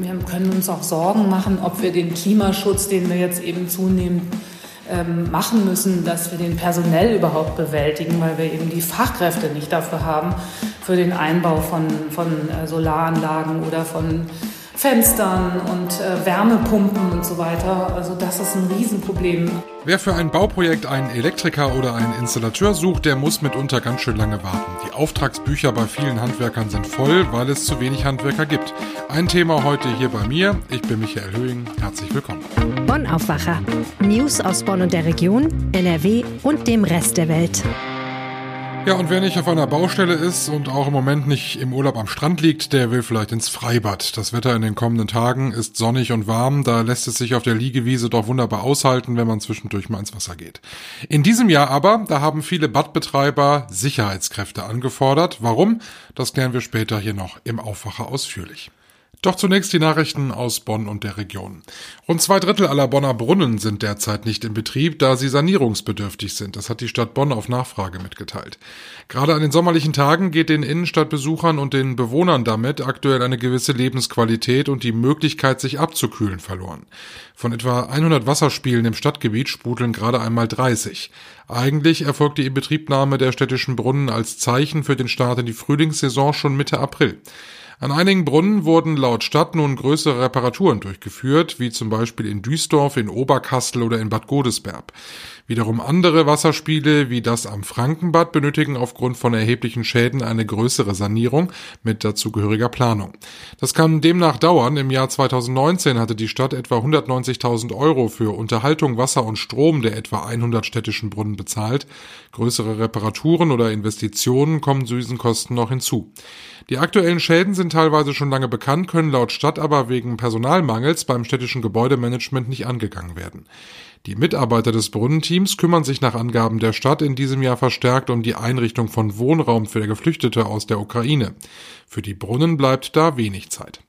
Wir können uns auch Sorgen machen, ob wir den Klimaschutz, den wir jetzt eben zunehmend ähm, machen müssen, dass wir den personell überhaupt bewältigen, weil wir eben die Fachkräfte nicht dafür haben, für den Einbau von, von äh, Solaranlagen oder von Fenstern und äh, Wärmepumpen und so weiter. Also das ist ein Riesenproblem. Wer für ein Bauprojekt einen Elektriker oder einen Installateur sucht, der muss mitunter ganz schön lange warten. Die Auftragsbücher bei vielen Handwerkern sind voll, weil es zu wenig Handwerker gibt. Ein Thema heute hier bei mir. Ich bin Michael Höhing. Herzlich willkommen. Bonn Aufwacher. News aus Bonn und der Region, NRW und dem Rest der Welt. Ja, und wer nicht auf einer Baustelle ist und auch im Moment nicht im Urlaub am Strand liegt, der will vielleicht ins Freibad. Das Wetter in den kommenden Tagen ist sonnig und warm, da lässt es sich auf der Liegewiese doch wunderbar aushalten, wenn man zwischendurch mal ins Wasser geht. In diesem Jahr aber, da haben viele Badbetreiber Sicherheitskräfte angefordert. Warum? Das klären wir später hier noch im Aufwacher ausführlich. Doch zunächst die Nachrichten aus Bonn und der Region. Rund zwei Drittel aller Bonner Brunnen sind derzeit nicht in Betrieb, da sie sanierungsbedürftig sind. Das hat die Stadt Bonn auf Nachfrage mitgeteilt. Gerade an den sommerlichen Tagen geht den Innenstadtbesuchern und den Bewohnern damit aktuell eine gewisse Lebensqualität und die Möglichkeit, sich abzukühlen verloren. Von etwa 100 Wasserspielen im Stadtgebiet sprudeln gerade einmal 30. Eigentlich erfolgt die Inbetriebnahme der städtischen Brunnen als Zeichen für den Start in die Frühlingssaison schon Mitte April. An einigen Brunnen wurden laut Stadt nun größere Reparaturen durchgeführt, wie zum Beispiel in Duisdorf, in Oberkassel oder in Bad Godesberg. Wiederum andere Wasserspiele wie das am Frankenbad benötigen aufgrund von erheblichen Schäden eine größere Sanierung mit dazugehöriger Planung. Das kann demnach dauern. Im Jahr 2019 hatte die Stadt etwa 190.000 Euro für Unterhaltung, Wasser und Strom der etwa 100 städtischen Brunnen bezahlt. Größere Reparaturen oder Investitionen kommen diesen Kosten noch hinzu. Die aktuellen Schäden sind teilweise schon lange bekannt, können laut Stadt aber wegen Personalmangels beim städtischen Gebäudemanagement nicht angegangen werden. Die Mitarbeiter des Brunnenteams kümmern sich nach Angaben der Stadt in diesem Jahr verstärkt um die Einrichtung von Wohnraum für Geflüchtete aus der Ukraine. Für die Brunnen bleibt da wenig Zeit.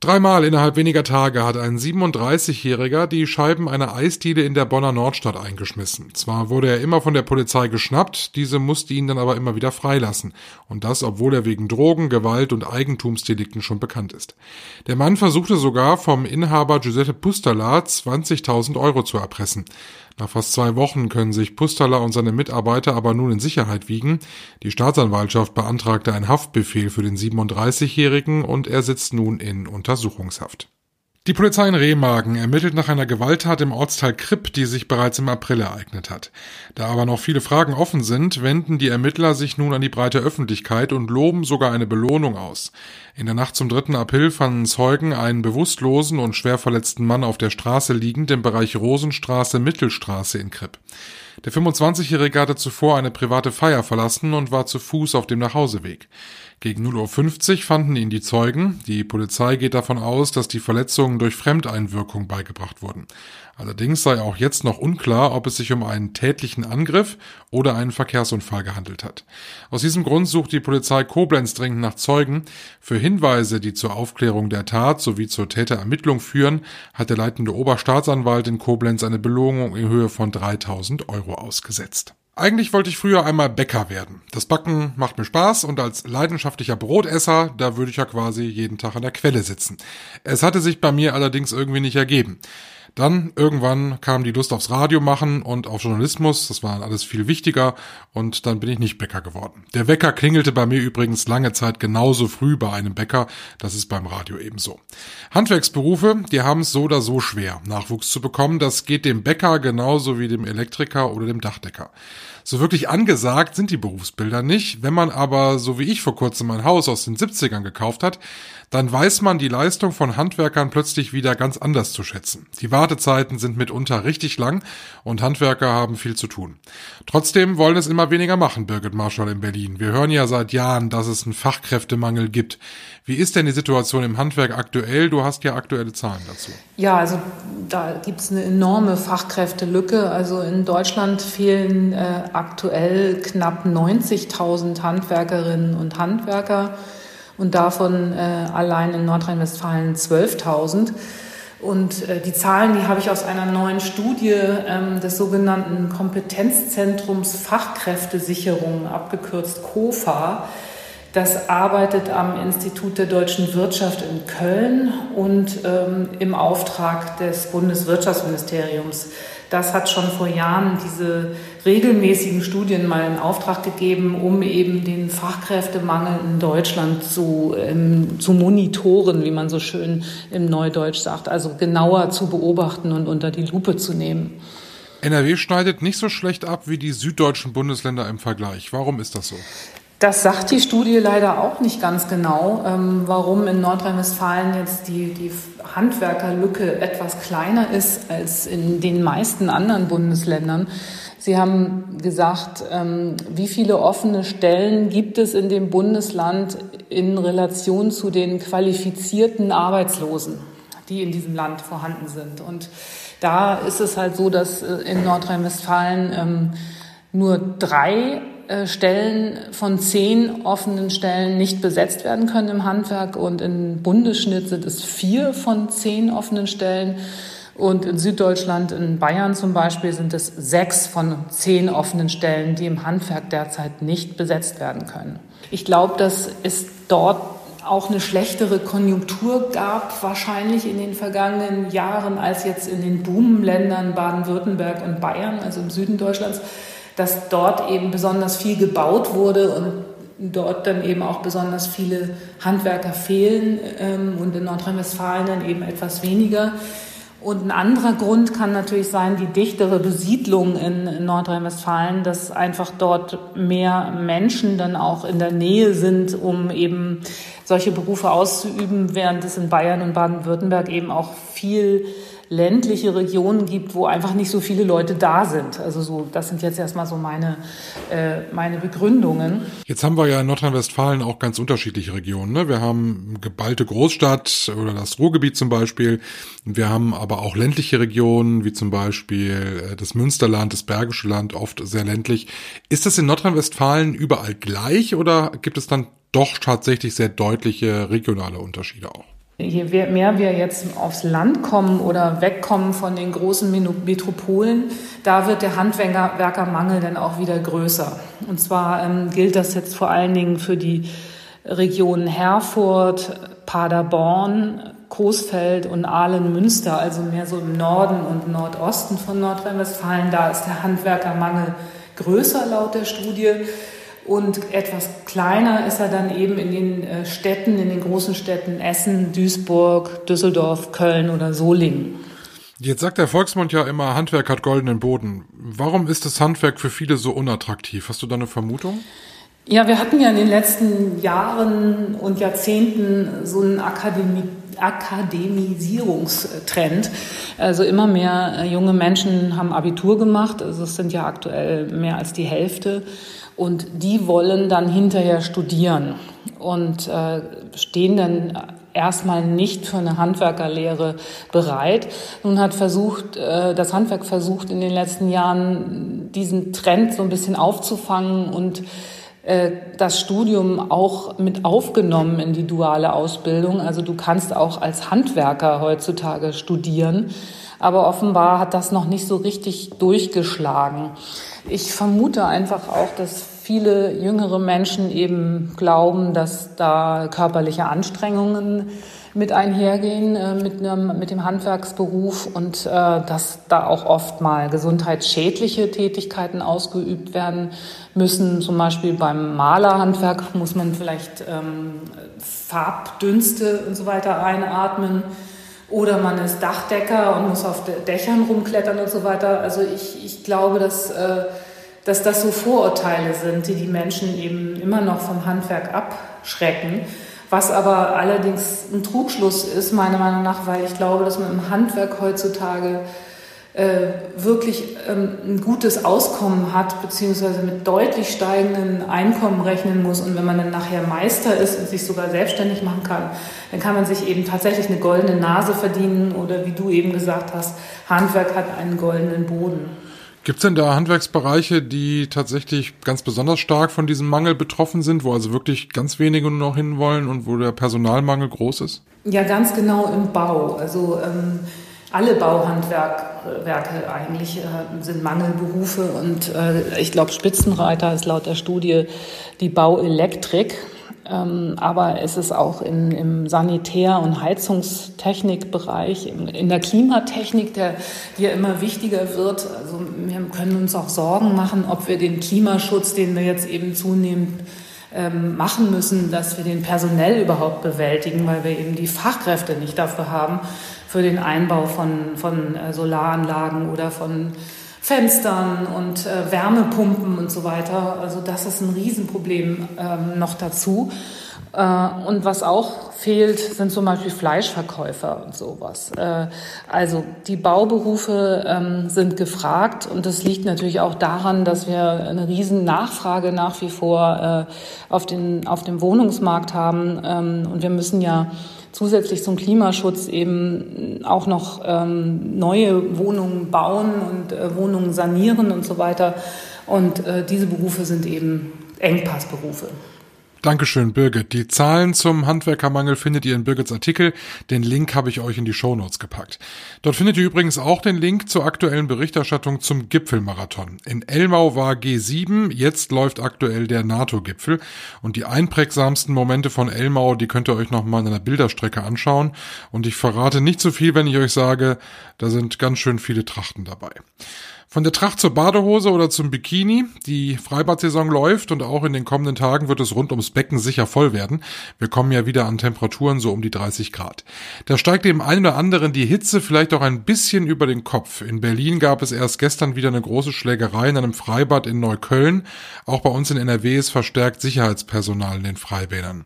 Dreimal innerhalb weniger Tage hat ein 37-Jähriger die Scheiben einer Eisdiele in der Bonner Nordstadt eingeschmissen. Zwar wurde er immer von der Polizei geschnappt, diese musste ihn dann aber immer wieder freilassen. Und das, obwohl er wegen Drogen, Gewalt und Eigentumsdelikten schon bekannt ist. Der Mann versuchte sogar vom Inhaber Giuseppe Pustala 20.000 Euro zu erpressen. Nach fast zwei Wochen können sich Pustala und seine Mitarbeiter aber nun in Sicherheit wiegen. Die Staatsanwaltschaft beantragte einen Haftbefehl für den 37-Jährigen und er sitzt nun in Untersuchungshaft. Die Polizei in Remagen ermittelt nach einer Gewalttat im Ortsteil Kripp, die sich bereits im April ereignet hat. Da aber noch viele Fragen offen sind, wenden die Ermittler sich nun an die breite Öffentlichkeit und loben sogar eine Belohnung aus. In der Nacht zum 3. April fanden Zeugen einen bewusstlosen und schwer verletzten Mann auf der Straße liegend im Bereich Rosenstraße Mittelstraße in Kripp. Der 25-Jährige hatte zuvor eine private Feier verlassen und war zu Fuß auf dem Nachhauseweg. Gegen 0.50 Uhr fanden ihn die Zeugen. Die Polizei geht davon aus, dass die Verletzungen durch Fremdeinwirkung beigebracht wurden. Allerdings sei auch jetzt noch unklar, ob es sich um einen tätlichen Angriff oder einen Verkehrsunfall gehandelt hat. Aus diesem Grund sucht die Polizei Koblenz dringend nach Zeugen. Für Hinweise, die zur Aufklärung der Tat sowie zur Täterermittlung führen, hat der leitende Oberstaatsanwalt in Koblenz eine Belohnung in Höhe von 3000 Euro ausgesetzt. Eigentlich wollte ich früher einmal Bäcker werden. Das Backen macht mir Spaß und als leidenschaftlicher Brotesser, da würde ich ja quasi jeden Tag an der Quelle sitzen. Es hatte sich bei mir allerdings irgendwie nicht ergeben. Dann irgendwann kam die Lust aufs Radio machen und auf Journalismus, das war alles viel wichtiger und dann bin ich nicht Bäcker geworden. Der Wecker klingelte bei mir übrigens lange Zeit genauso früh bei einem Bäcker, das ist beim Radio ebenso. Handwerksberufe, die haben es so oder so schwer, Nachwuchs zu bekommen, das geht dem Bäcker genauso wie dem Elektriker oder dem Dachdecker. So wirklich angesagt sind die Berufsbilder nicht. Wenn man aber, so wie ich vor kurzem ein Haus aus den 70ern gekauft hat, dann weiß man die Leistung von Handwerkern plötzlich wieder ganz anders zu schätzen. Die Wartezeiten sind mitunter richtig lang und Handwerker haben viel zu tun. Trotzdem wollen es immer weniger machen, Birgit Marschall in Berlin. Wir hören ja seit Jahren, dass es einen Fachkräftemangel gibt. Wie ist denn die Situation im Handwerk aktuell? Du hast ja aktuelle Zahlen dazu. Ja, also da gibt es eine enorme Fachkräftelücke. Also in Deutschland fehlen äh, aktuell knapp 90.000 Handwerkerinnen und Handwerker und davon äh, allein in Nordrhein-Westfalen 12.000. Und äh, die Zahlen, die habe ich aus einer neuen Studie ähm, des sogenannten Kompetenzzentrums Fachkräftesicherung, abgekürzt COFA. Das arbeitet am Institut der deutschen Wirtschaft in Köln und ähm, im Auftrag des Bundeswirtschaftsministeriums. Das hat schon vor Jahren diese regelmäßigen Studien mal in Auftrag gegeben, um eben den Fachkräftemangel in Deutschland zu, ähm, zu monitoren, wie man so schön im Neudeutsch sagt, also genauer zu beobachten und unter die Lupe zu nehmen. NRW schneidet nicht so schlecht ab wie die süddeutschen Bundesländer im Vergleich. Warum ist das so? Das sagt die Studie leider auch nicht ganz genau, ähm, warum in Nordrhein-Westfalen jetzt die, die Handwerkerlücke etwas kleiner ist als in den meisten anderen Bundesländern. Sie haben gesagt, ähm, wie viele offene Stellen gibt es in dem Bundesland in Relation zu den qualifizierten Arbeitslosen, die in diesem Land vorhanden sind. Und da ist es halt so, dass äh, in Nordrhein-Westfalen ähm, nur drei äh, Stellen von zehn offenen Stellen nicht besetzt werden können im Handwerk und im Bundesschnitt sind es vier von zehn offenen Stellen. Und in Süddeutschland, in Bayern zum Beispiel, sind es sechs von zehn offenen Stellen, die im Handwerk derzeit nicht besetzt werden können. Ich glaube, dass es dort auch eine schlechtere Konjunktur gab, wahrscheinlich in den vergangenen Jahren, als jetzt in den Boomländern Baden-Württemberg und Bayern, also im Süden Deutschlands dass dort eben besonders viel gebaut wurde und dort dann eben auch besonders viele Handwerker fehlen ähm, und in Nordrhein-Westfalen dann eben etwas weniger. Und ein anderer Grund kann natürlich sein, die dichtere Besiedlung in Nordrhein-Westfalen, dass einfach dort mehr Menschen dann auch in der Nähe sind, um eben solche Berufe auszuüben, während es in Bayern und Baden-Württemberg eben auch viel ländliche Regionen gibt, wo einfach nicht so viele Leute da sind. Also so, das sind jetzt erstmal so meine, äh, meine Begründungen. Jetzt haben wir ja in Nordrhein-Westfalen auch ganz unterschiedliche Regionen. Ne? Wir haben geballte Großstadt oder das Ruhrgebiet zum Beispiel. Wir haben aber auch ländliche Regionen, wie zum Beispiel äh, das Münsterland, das Bergische Land, oft sehr ländlich. Ist das in Nordrhein-Westfalen überall gleich oder gibt es dann doch tatsächlich sehr deutliche regionale Unterschiede auch? Je mehr wir jetzt aufs Land kommen oder wegkommen von den großen Metropolen, da wird der Handwerkermangel dann auch wieder größer. Und zwar ähm, gilt das jetzt vor allen Dingen für die Regionen Herford, Paderborn, Coesfeld und Aalen-Münster, also mehr so im Norden und Nordosten von Nordrhein-Westfalen. Da ist der Handwerkermangel größer laut der Studie. Und etwas kleiner ist er dann eben in den äh, Städten, in den großen Städten Essen, Duisburg, Düsseldorf, Köln oder Solingen. Jetzt sagt der Volksmund ja immer, Handwerk hat goldenen Boden. Warum ist das Handwerk für viele so unattraktiv? Hast du da eine Vermutung? Ja, wir hatten ja in den letzten Jahren und Jahrzehnten so einen Akademie Akademisierungstrend. Also immer mehr äh, junge Menschen haben Abitur gemacht. Also es sind ja aktuell mehr als die Hälfte. Und die wollen dann hinterher studieren und äh, stehen dann erstmal nicht für eine Handwerkerlehre bereit. Nun hat versucht, äh, das Handwerk versucht in den letzten Jahren diesen Trend so ein bisschen aufzufangen und das Studium auch mit aufgenommen in die duale Ausbildung. Also du kannst auch als Handwerker heutzutage studieren, aber offenbar hat das noch nicht so richtig durchgeschlagen. Ich vermute einfach auch, dass viele jüngere Menschen eben glauben, dass da körperliche Anstrengungen mit einhergehen äh, mit, einem, mit dem Handwerksberuf und äh, dass da auch oft mal gesundheitsschädliche Tätigkeiten ausgeübt werden müssen. Zum Beispiel beim Malerhandwerk muss man vielleicht ähm, Farbdünste und so weiter einatmen. Oder man ist Dachdecker und muss auf Dächern rumklettern und so weiter. Also ich, ich glaube, dass, äh, dass das so Vorurteile sind, die die Menschen eben immer noch vom Handwerk abschrecken. Was aber allerdings ein Trugschluss ist, meiner Meinung nach, weil ich glaube, dass man im Handwerk heutzutage äh, wirklich ähm, ein gutes Auskommen hat, beziehungsweise mit deutlich steigenden Einkommen rechnen muss. Und wenn man dann nachher Meister ist und sich sogar selbstständig machen kann, dann kann man sich eben tatsächlich eine goldene Nase verdienen oder wie du eben gesagt hast, Handwerk hat einen goldenen Boden. Gibt es denn da Handwerksbereiche, die tatsächlich ganz besonders stark von diesem Mangel betroffen sind, wo also wirklich ganz wenige nur noch hinwollen und wo der Personalmangel groß ist? Ja, ganz genau im Bau. Also ähm, alle Bauhandwerke eigentlich äh, sind Mangelberufe und äh, ich glaube, Spitzenreiter ist laut der Studie die Bauelektrik. Ähm, aber es ist auch in, im Sanitär- und Heizungstechnikbereich, in, in der Klimatechnik, der, die ja immer wichtiger wird. Also wir können uns auch Sorgen machen, ob wir den Klimaschutz, den wir jetzt eben zunehmend ähm, machen müssen, dass wir den personell überhaupt bewältigen, weil wir eben die Fachkräfte nicht dafür haben, für den Einbau von, von äh, Solaranlagen oder von Fenstern und äh, Wärmepumpen und so weiter. Also das ist ein Riesenproblem ähm, noch dazu. Äh, und was auch fehlt, sind zum Beispiel Fleischverkäufer und sowas. Äh, also die Bauberufe ähm, sind gefragt und das liegt natürlich auch daran, dass wir eine riesen Nachfrage nach wie vor äh, auf, den, auf dem Wohnungsmarkt haben. Ähm, und wir müssen ja zusätzlich zum Klimaschutz eben auch noch ähm, neue Wohnungen bauen und Wohnungen sanieren und so weiter. Und diese Berufe sind eben Engpassberufe. Dankeschön, Birgit. Die Zahlen zum Handwerkermangel findet ihr in Birgits Artikel. Den Link habe ich euch in die Shownotes gepackt. Dort findet ihr übrigens auch den Link zur aktuellen Berichterstattung zum Gipfelmarathon. In Elmau war G7, jetzt läuft aktuell der NATO-Gipfel. Und die einprägsamsten Momente von Elmau, die könnt ihr euch nochmal in einer Bilderstrecke anschauen. Und ich verrate nicht zu so viel, wenn ich euch sage, da sind ganz schön viele Trachten dabei. Von der Tracht zur Badehose oder zum Bikini. Die Freibadsaison läuft und auch in den kommenden Tagen wird es rund ums Becken sicher voll werden. Wir kommen ja wieder an Temperaturen so um die 30 Grad. Da steigt dem einen oder anderen die Hitze vielleicht auch ein bisschen über den Kopf. In Berlin gab es erst gestern wieder eine große Schlägerei in einem Freibad in Neukölln. Auch bei uns in NRW ist verstärkt Sicherheitspersonal in den Freibädern.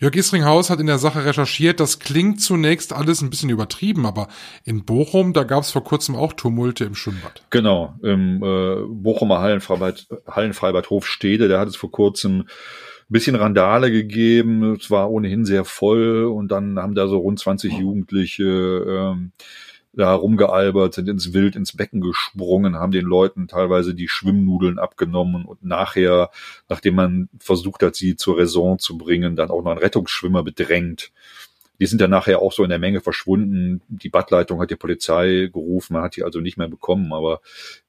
Jörg Isringhaus hat in der Sache recherchiert, das klingt zunächst alles ein bisschen übertrieben, aber in Bochum, da gab es vor kurzem auch Tumulte im Schwimmbad. Genau, im äh, Bochumer Hallenfreibad, Hallenfreibad Hofstede, da hat es vor kurzem ein bisschen Randale gegeben, es war ohnehin sehr voll und dann haben da so rund 20 Jugendliche ähm, da rumgealbert, sind ins Wild, ins Becken gesprungen, haben den Leuten teilweise die Schwimmnudeln abgenommen und nachher, nachdem man versucht hat, sie zur Raison zu bringen, dann auch noch einen Rettungsschwimmer bedrängt. Die sind dann nachher auch so in der Menge verschwunden. Die Badleitung hat die Polizei gerufen, man hat die also nicht mehr bekommen. Aber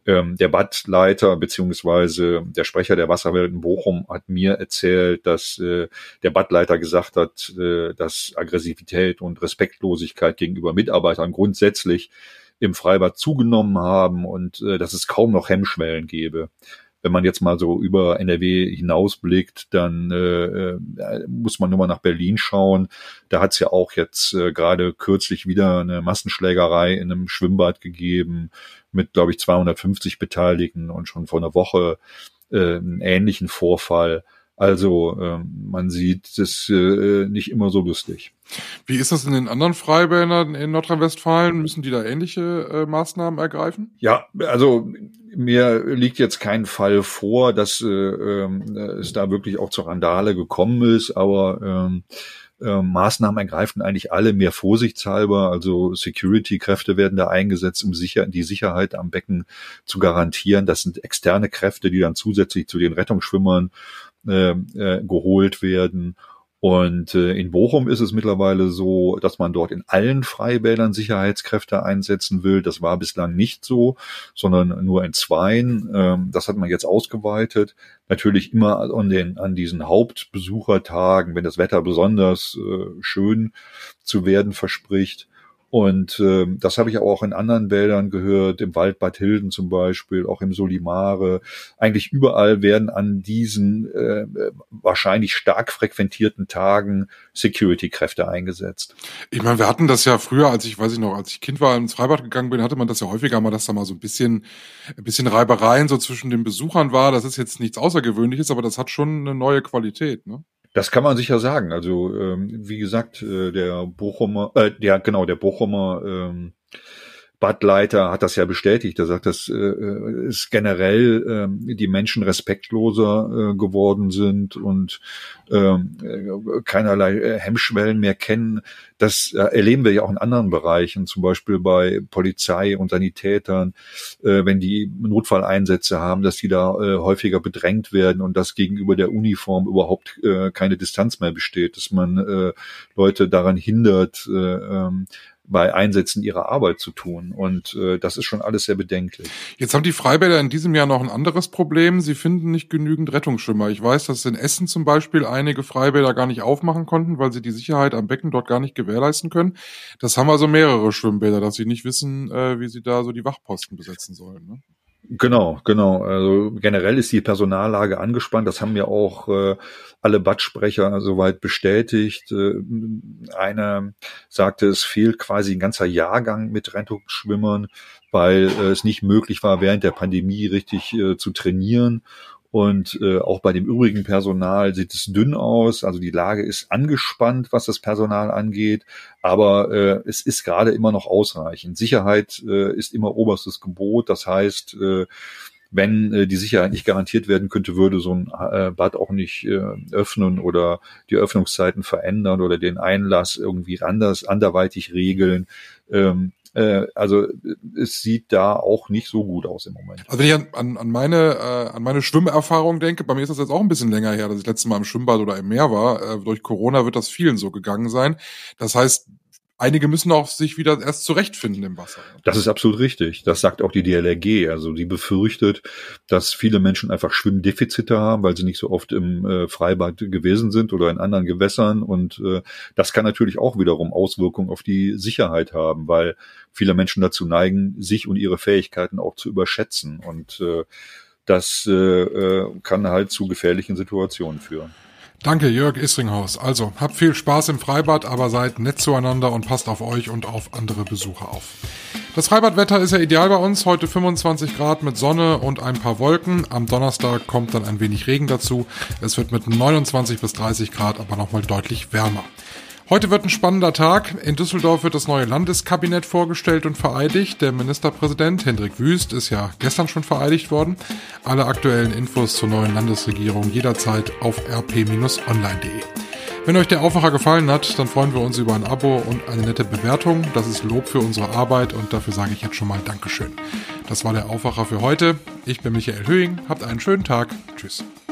ähm, der Badleiter beziehungsweise der Sprecher der Wasserwelt in Bochum hat mir erzählt, dass äh, der Badleiter gesagt hat, äh, dass Aggressivität und Respektlosigkeit gegenüber Mitarbeitern grundsätzlich im Freibad zugenommen haben und äh, dass es kaum noch Hemmschwellen gäbe wenn man jetzt mal so über NRW hinausblickt, dann äh, äh, muss man nur mal nach Berlin schauen. Da hat es ja auch jetzt äh, gerade kürzlich wieder eine Massenschlägerei in einem Schwimmbad gegeben mit, glaube ich, 250 Beteiligten und schon vor einer Woche äh, einen ähnlichen Vorfall. Also äh, man sieht das äh, nicht immer so lustig. Wie ist das in den anderen Freibädern in Nordrhein-Westfalen? Müssen die da ähnliche äh, Maßnahmen ergreifen? Ja, also mir liegt jetzt kein Fall vor, dass äh, äh, es da wirklich auch zur Randale gekommen ist, aber ähm, äh, Maßnahmen ergreifen eigentlich alle mehr vorsichtshalber. Also Security-Kräfte werden da eingesetzt, um sicher, die Sicherheit am Becken zu garantieren. Das sind externe Kräfte, die dann zusätzlich zu den Rettungsschwimmern äh, äh, geholt werden. Und äh, in Bochum ist es mittlerweile so, dass man dort in allen Freibädern Sicherheitskräfte einsetzen will. Das war bislang nicht so, sondern nur in zweien. Ähm, das hat man jetzt ausgeweitet. Natürlich immer an, den, an diesen Hauptbesuchertagen, wenn das Wetter besonders äh, schön zu werden verspricht. Und äh, das habe ich auch in anderen Wäldern gehört, im Wald Bad Hilden zum Beispiel, auch im Solimare. Eigentlich überall werden an diesen äh, wahrscheinlich stark frequentierten Tagen Security-Kräfte eingesetzt. Ich meine, wir hatten das ja früher, als ich, weiß ich noch, als ich Kind war, ins Freibad gegangen bin, hatte man das ja häufiger mal, dass da mal so ein bisschen, ein bisschen Reibereien so zwischen den Besuchern war. Das ist jetzt nichts Außergewöhnliches, aber das hat schon eine neue Qualität, ne? Das kann man sicher sagen. Also ähm, wie gesagt, äh, der Bochumer, äh, ja genau, der Bochumer ähm, Badleiter hat das ja bestätigt. Er sagt, dass äh, es generell äh, die Menschen respektloser äh, geworden sind und ähm, äh, keinerlei äh, Hemmschwellen mehr kennen. Das äh, erleben wir ja auch in anderen Bereichen, zum Beispiel bei Polizei und Sanitätern, äh, wenn die Notfalleinsätze haben, dass die da äh, häufiger bedrängt werden und dass gegenüber der Uniform überhaupt äh, keine Distanz mehr besteht, dass man äh, Leute daran hindert, äh, ähm, bei Einsätzen ihrer Arbeit zu tun. Und äh, das ist schon alles sehr bedenklich. Jetzt haben die Freibäder in diesem Jahr noch ein anderes Problem. Sie finden nicht genügend Rettungsschwimmer. Ich weiß, dass in Essen zum Beispiel einige Freibäder gar nicht aufmachen konnten, weil sie die Sicherheit am Becken dort gar nicht gewährleisten können. Das haben also mehrere Schwimmbäder, dass sie nicht wissen, äh, wie sie da so die Wachposten besetzen sollen. Ne? Genau, genau. Also generell ist die Personallage angespannt. Das haben ja auch äh, alle Badsprecher soweit bestätigt. Äh, einer sagte, es fehlt quasi ein ganzer Jahrgang mit Rettungsschwimmern, weil äh, es nicht möglich war, während der Pandemie richtig äh, zu trainieren. Und äh, auch bei dem übrigen Personal sieht es dünn aus. Also die Lage ist angespannt, was das Personal angeht. Aber äh, es ist gerade immer noch ausreichend. Sicherheit äh, ist immer oberstes Gebot. Das heißt, äh, wenn äh, die Sicherheit nicht garantiert werden könnte, würde so ein äh, Bad auch nicht äh, öffnen oder die Öffnungszeiten verändern oder den Einlass irgendwie anders, anderweitig regeln. Ähm, äh, also es sieht da auch nicht so gut aus im Moment. Also wenn ich an, an, meine äh, an meine Schwimmerfahrung denke, bei mir ist das jetzt auch ein bisschen länger her, dass ich letztes Mal im Schwimmbad oder im Meer war. Äh, durch Corona wird das vielen so gegangen sein. Das heißt, einige müssen auch sich wieder erst zurechtfinden im Wasser. Das ist absolut richtig. Das sagt auch die DLRG. Also die befürchtet, dass viele Menschen einfach Schwimmdefizite haben, weil sie nicht so oft im äh, Freibad gewesen sind oder in anderen Gewässern. Und äh, das kann natürlich auch wiederum Auswirkungen auf die Sicherheit haben, weil viele Menschen dazu neigen, sich und ihre Fähigkeiten auch zu überschätzen. Und äh, das äh, äh kann halt zu gefährlichen Situationen führen. Danke, Jörg Isringhaus. Also, habt viel Spaß im Freibad, aber seid nett zueinander und passt auf euch und auf andere Besucher auf. Das Freibadwetter ist ja ideal bei uns. Heute 25 Grad mit Sonne und ein paar Wolken. Am Donnerstag kommt dann ein wenig Regen dazu. Es wird mit 29 bis 30 Grad aber nochmal deutlich wärmer. Heute wird ein spannender Tag. In Düsseldorf wird das neue Landeskabinett vorgestellt und vereidigt. Der Ministerpräsident Hendrik Wüst ist ja gestern schon vereidigt worden. Alle aktuellen Infos zur neuen Landesregierung jederzeit auf rp-online.de. Wenn euch der Aufwacher gefallen hat, dann freuen wir uns über ein Abo und eine nette Bewertung. Das ist Lob für unsere Arbeit und dafür sage ich jetzt schon mal Dankeschön. Das war der Aufwacher für heute. Ich bin Michael Höhing. Habt einen schönen Tag. Tschüss.